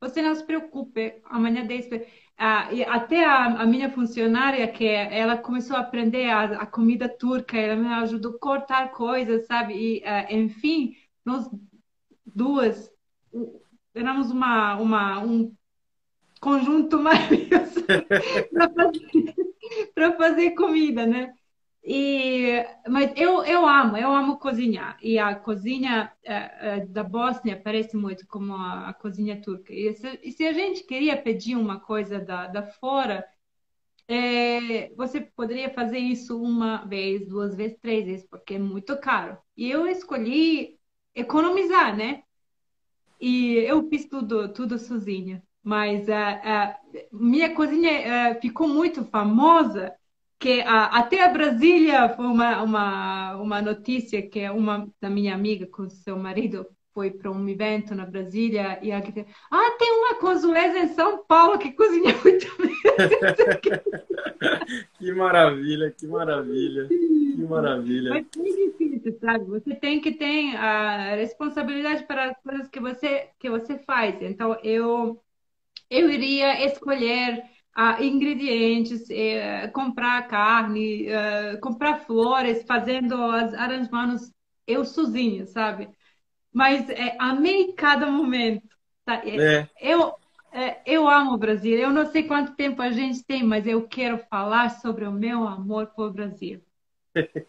você não se preocupe, amanhã 10 pessoas. Ah, até a, a, minha funcionária, que ela começou a aprender a, a, comida turca, ela me ajudou a cortar coisas, sabe? E, uh, enfim, nós duas éramos uma, uma, um conjunto maravilhoso para fazer comida, né? E, mas eu, eu amo, eu amo cozinhar. E a cozinha uh, uh, da Bósnia parece muito como a, a cozinha turca. E se, e se, a gente queria pedir uma coisa da, da fora, é, você poderia fazer isso uma vez, duas vezes, três vezes, porque é muito caro. E eu escolhi economizar, né? E eu fiz tudo, tudo sozinha. Mas uh, minha cozinha ficou muito famosa que a, até a Brasília foi uma, uma, uma notícia que uma da minha amiga com seu marido foi para um evento na Brasília e aqui ah tem uma consuleza em São Paulo que cozinha muito bem. Que maravilha que maravilha que maravilha. Mas é difícil sabe? Você tem que ter a responsabilidade para as coisas que você que você faz. Então eu eu iria escolher uh, ingredientes, uh, comprar carne, uh, comprar flores, fazendo as arranjamentos eu sozinha, sabe? Mas é, amei cada momento. Tá? É. Eu, eu amo o Brasil. Eu não sei quanto tempo a gente tem, mas eu quero falar sobre o meu amor por Brasil.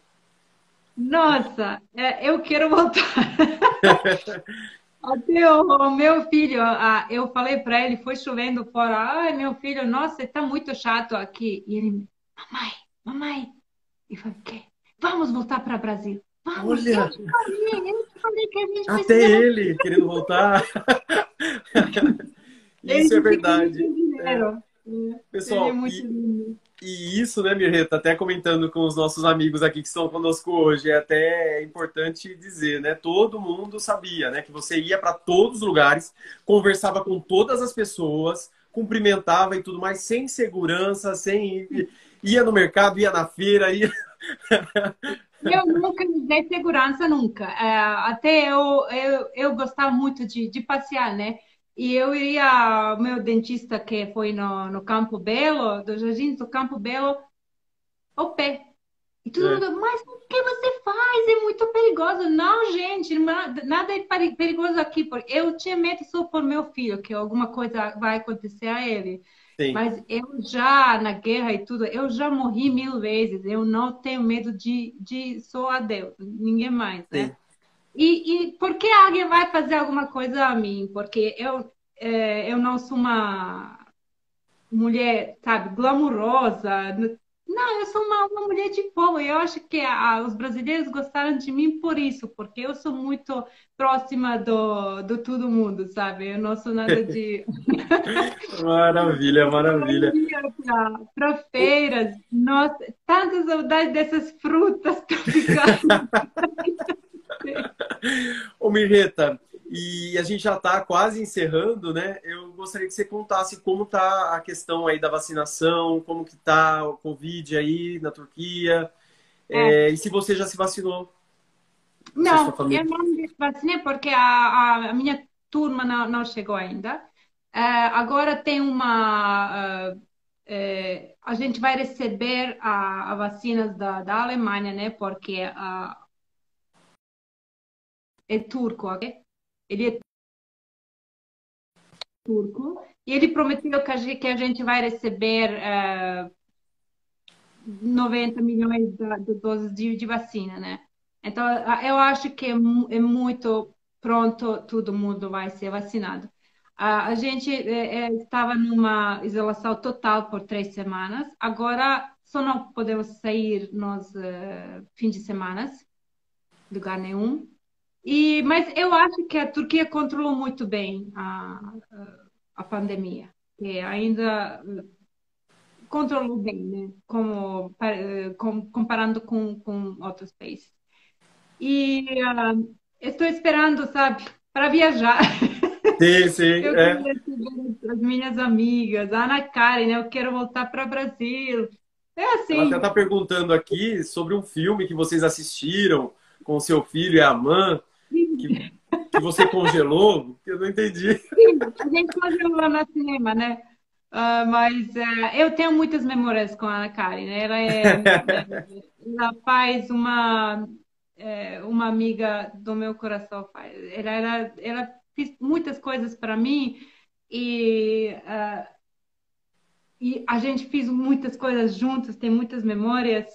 Nossa, eu quero voltar. Até o, meu filho, eu falei para ele, foi chovendo fora. Ai, meu filho, nossa, está muito chato aqui. E ele, mamãe, mamãe. E falei, o quê? Vamos voltar para o Brasil. Vamos, Olha, Até ele querendo voltar. Isso é verdade. É. Pessoal, é e, e, isso, né, Mirreta, até comentando com os nossos amigos aqui que estão conosco hoje, é até importante dizer, né? Todo mundo sabia, né, que você ia para todos os lugares, conversava com todas as pessoas, cumprimentava e tudo mais, sem segurança, sem. ia no mercado, ia na feira, ia. Eu nunca me dei segurança, nunca. É, até eu, eu, eu gostava muito de, de passear, né? E eu iria ao meu dentista, que foi no, no Campo Belo, do Jardim do Campo Belo, ao pé. E todo é. mundo, mas o que você faz? É muito perigoso. Não, gente, nada é perigoso aqui. Porque eu tinha medo só por meu filho, que alguma coisa vai acontecer a ele. Sim. Mas eu já, na guerra e tudo, eu já morri mil vezes. Eu não tenho medo de, de só a Deus, ninguém mais, né? Sim. E, e por que alguém vai fazer alguma coisa a mim? Porque eu, é, eu não sou uma mulher, sabe, glamurosa. Não, eu sou uma, uma mulher de povo. Eu acho que a, os brasileiros gostaram de mim por isso, porque eu sou muito próxima do, do todo mundo, sabe? Eu não sou nada de. maravilha, maravilha. Para feiras, nossa, tanta saudade dessas frutas tropicais. Ô Mirreta, e a gente já está quase encerrando, né? Eu gostaria que você contasse como está a questão aí da vacinação, como que está o Covid aí na Turquia, é. É, e se você já se vacinou. Não, eu não me vacinei porque a, a minha turma não, não chegou ainda. É, agora tem uma... Uh, a gente vai receber a, a vacinas da, da Alemanha, né? Porque uh, é turco, ok? Ele é turco e ele prometeu que a gente, vai receber uh, 90 milhões de, doses de, de, vacina, né? Então, eu acho que é, é muito pronto, todo mundo vai ser vacinado. A, gente é, é, estava numa isolação total por três semanas. Agora só não podemos sair nos uh, fins de semana, lugar nenhum. E, mas eu acho que a Turquia controlou muito bem a, a pandemia, que ainda controlou bem, né? Como, comparando com, com outros países. E uh, estou esperando, sabe, para viajar. Sim, sim. eu é. quero as minhas amigas, a Ana Karen, né? Eu quero voltar para o Brasil. É assim. Ela até está perguntando aqui sobre um filme que vocês assistiram com seu filho e a mãe que, que você congelou, que eu não entendi. Sim, a gente congelou no cinema, né? Uh, mas uh, eu tenho muitas memórias com a Ana Karen. Né? Ela, é, ela faz uma, é, uma amiga do meu coração. Ela, ela, ela fez muitas coisas para mim e uh, e a gente fez muitas coisas juntos, tem muitas memórias.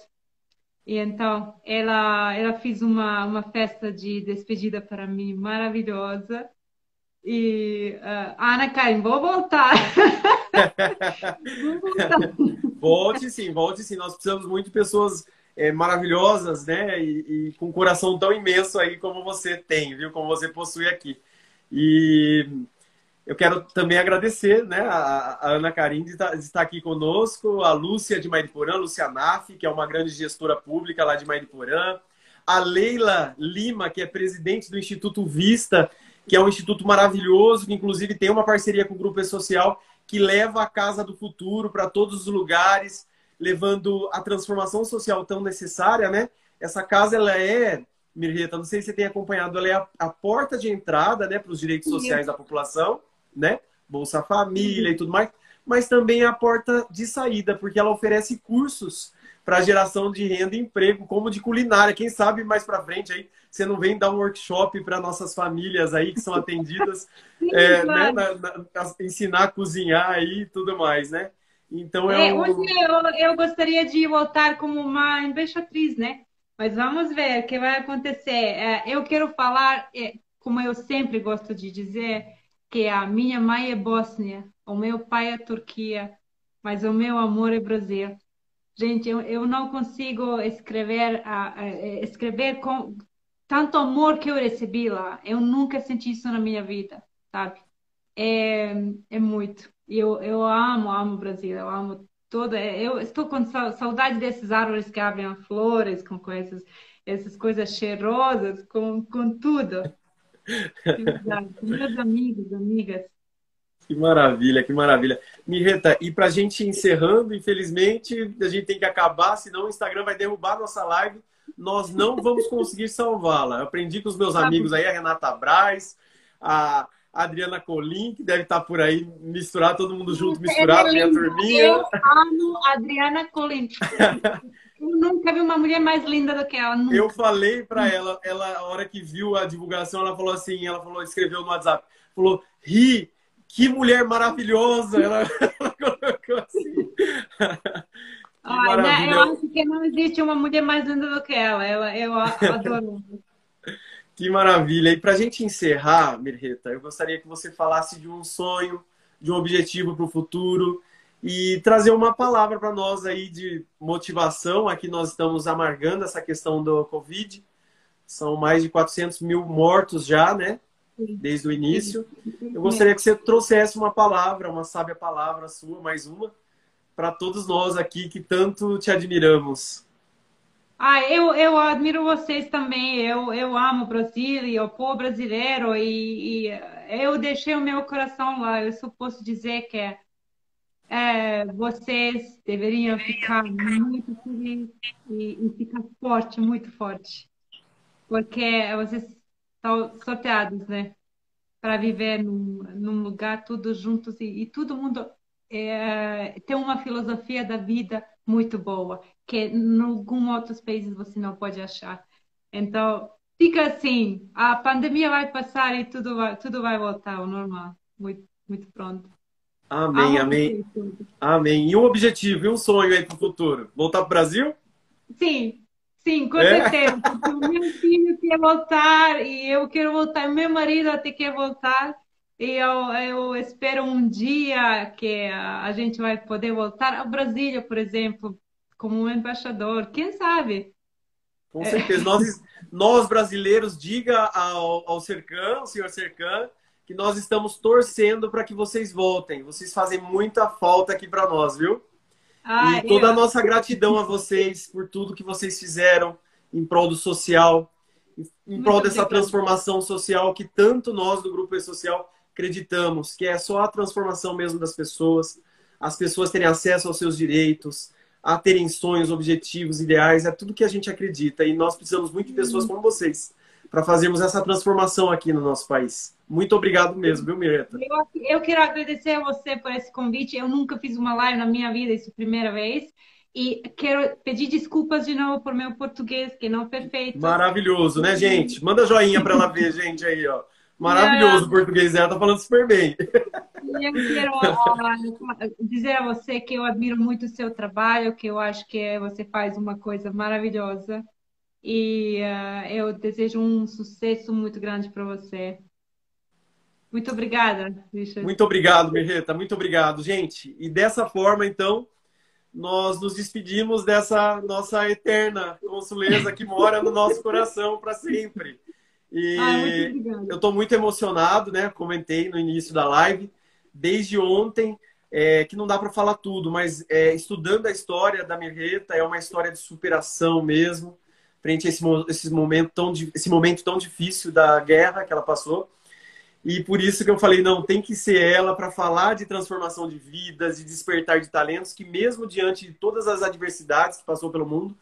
E então, ela, ela fez uma, uma festa de despedida para mim maravilhosa. E uh, Ana Karen, vou voltar. vou voltar. Volte sim, volte sim. Nós precisamos muito de pessoas é, maravilhosas, né? E, e, com um coração tão imenso aí como você tem, viu? Como você possui aqui. E eu quero também agradecer né, a, a Ana Karim de estar, tá, de estar, aqui conosco, a Lúcia de Mairiporã, Lúcia Naff, que é uma grande gestora pública lá de Mairiporã, a Leila Lima, que é presidente do Instituto Vista, que é um instituto maravilhoso, que inclusive tem uma parceria com o Grupo E-Social, que leva a Casa do Futuro para todos os lugares, levando a transformação social tão necessária, né? Essa casa, ela é, Mirreta, não sei se você tem acompanhado, ela é a, a porta de entrada né, para os direitos sociais da população né? Bolsa Família e tudo mais, mas também é a porta de saída, porque ela oferece cursos para geração de renda e emprego, como de culinária. Quem sabe mais para frente aí você não vem dar um workshop para nossas famílias aí que são atendidas, Sim, é, né, na, na, ensinar a cozinhar aí e tudo mais, né? Então é, é um... Hoje eu, eu gostaria de voltar como uma embaixatriz, né? Mas vamos ver o que vai acontecer. É, eu quero falar, é, como eu sempre gosto de dizer, que a minha mãe é Bósnia, o meu pai é Turquia, mas o meu amor é Brasil. Gente, eu, eu não consigo escrever, uh, escrever com tanto amor que eu recebi lá. Eu nunca senti isso na minha vida, sabe? É, é muito. Eu, eu amo, amo o Brasil, eu amo toda. Eu estou com saudade desses árvores que abrem flores, com, essas, essas coisas cheirosas, com, com tudo. Meus amigos, amigas. Que maravilha, que maravilha. Mirreta, e para a gente encerrando, infelizmente, a gente tem que acabar, senão o Instagram vai derrubar nossa live. Nós não vamos conseguir salvá-la. Aprendi com os meus tá amigos aí, a Renata Braz, a Adriana Colim, que deve estar por aí misturado, todo mundo junto, misturado, minha turminha. Eu amo Adriana Colim. Eu nunca vi uma mulher mais linda do que ela. Nunca. Eu falei para ela, ela, a hora que viu a divulgação, ela falou assim, ela falou, escreveu no WhatsApp, falou, Ri, que mulher maravilhosa! Ela, ela colocou assim. Ai, né? Eu acho que não existe uma mulher mais linda do que ela. ela eu adoro. que maravilha! E para a gente encerrar, Mirreta, eu gostaria que você falasse de um sonho, de um objetivo para o futuro e trazer uma palavra para nós aí de motivação. Aqui nós estamos amargando essa questão do Covid. São mais de 400 mil mortos já, né? Desde o início. Eu gostaria que você trouxesse uma palavra, uma sábia palavra sua, mais uma, para todos nós aqui que tanto te admiramos. Ah, eu, eu admiro vocês também. Eu, eu amo o Brasil e o povo brasileiro e, e eu deixei o meu coração lá. Eu só posso dizer que é vocês deveriam ficar muito felizes e, e, ficar forte, muito forte. Porque vocês estão sorteados, né? Para viver num, num, lugar todos juntos e, e todo mundo é, tem uma filosofia da vida muito boa, que em alguns outros países você não pode achar. Então, fica assim, a pandemia vai passar e tudo vai, tudo vai voltar ao normal, muito, muito pronto. Amém, amém. Amém. E um objetivo e um sonho aí para o futuro? Voltar para o Brasil? Sim, sim, com é? certeza. o meu filho quer voltar e eu quero voltar. Meu marido até quer voltar. E eu, eu espero um dia que a gente vai poder voltar ao Brasília, por exemplo, como um embaixador. Quem sabe? Com certeza. É. Nós, nós brasileiros, diga ao, ao Sercan, ao senhor Sercan, que nós estamos torcendo para que vocês voltem. Vocês fazem muita falta aqui para nós, viu? E toda eu... a nossa gratidão a vocês por tudo que vocês fizeram em prol do social, em prol dessa transformação social que tanto nós do Grupo E-Social acreditamos, que é só a transformação mesmo das pessoas, as pessoas terem acesso aos seus direitos, a terem sonhos, objetivos, ideais, é tudo que a gente acredita. E nós precisamos muito de pessoas uhum. como vocês para fazermos essa transformação aqui no nosso país. Muito obrigado mesmo, viu, Mireta? Eu, eu quero agradecer a você por esse convite. Eu nunca fiz uma live na minha vida, isso é a primeira vez. E quero pedir desculpas de novo por meu português, que não é perfeito. Maravilhoso, né, gente? Manda joinha para ela ver, gente, aí, ó. Maravilhoso o português dela, tá falando super bem. eu quero dizer a você que eu admiro muito o seu trabalho, que eu acho que você faz uma coisa maravilhosa. E uh, eu desejo um sucesso muito grande para você. Muito obrigada, Richard. Muito obrigado, Mirreta. Muito obrigado, gente. E dessa forma, então, nós nos despedimos dessa nossa eterna consuleza que mora no nosso coração para sempre. E ah, eu estou muito emocionado, né? Comentei no início da live, desde ontem, é, que não dá para falar tudo, mas é, estudando a história da Mirreta, é uma história de superação mesmo, frente a esse, esse, momento tão, esse momento tão difícil da guerra que ela passou. E por isso que eu falei, não, tem que ser ela para falar de transformação de vidas, de despertar de talentos, que mesmo diante de todas as adversidades que passou pelo mundo,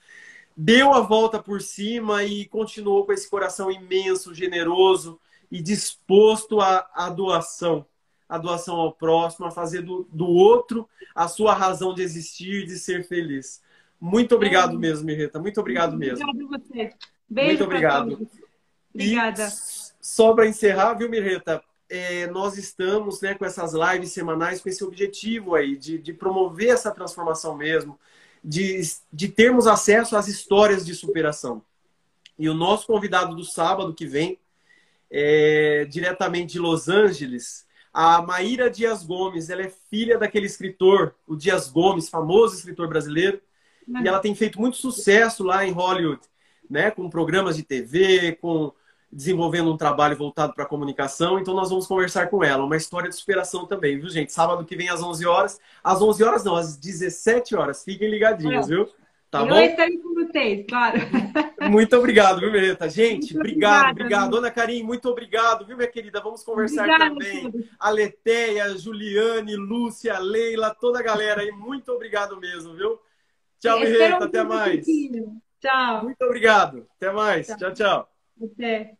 deu a volta por cima e continuou com esse coração imenso, generoso e disposto à, doação, à doação ao próximo, a fazer do, do outro a sua razão de existir, de ser feliz. Muito obrigado é. mesmo, Mirreta. Muito obrigado mesmo. Obrigado a você. Beijo Muito obrigado. Obrigada. E só para encerrar, viu, Mirreta? É, nós estamos né, com essas lives semanais com esse objetivo aí, de, de promover essa transformação mesmo, de, de termos acesso às histórias de superação. E o nosso convidado do sábado que vem, é, diretamente de Los Angeles, a Maíra Dias Gomes, ela é filha daquele escritor, o Dias Gomes, famoso escritor brasileiro, e ela tem feito muito sucesso lá em Hollywood, né, com programas de TV, com desenvolvendo um trabalho voltado para a comunicação, então nós vamos conversar com ela. Uma história de superação também, viu, gente? Sábado que vem às 11 horas. Às 11 horas não, às 17 horas. Fiquem ligadinhos, viu? Tá eu bom? Eu estarei com vocês, claro. Muito obrigado, viu, Mereta? Gente, muito obrigado, obrigado. Dona Karim, muito obrigado, viu, minha querida? Vamos conversar Obrigada, também. A Leteia, Juliane, Lúcia, Leila, toda a galera aí. Muito obrigado mesmo, viu? Tchau, Mereta. Até mais. Tchau. Muito obrigado. Até mais. Tchau, tchau. tchau. Até.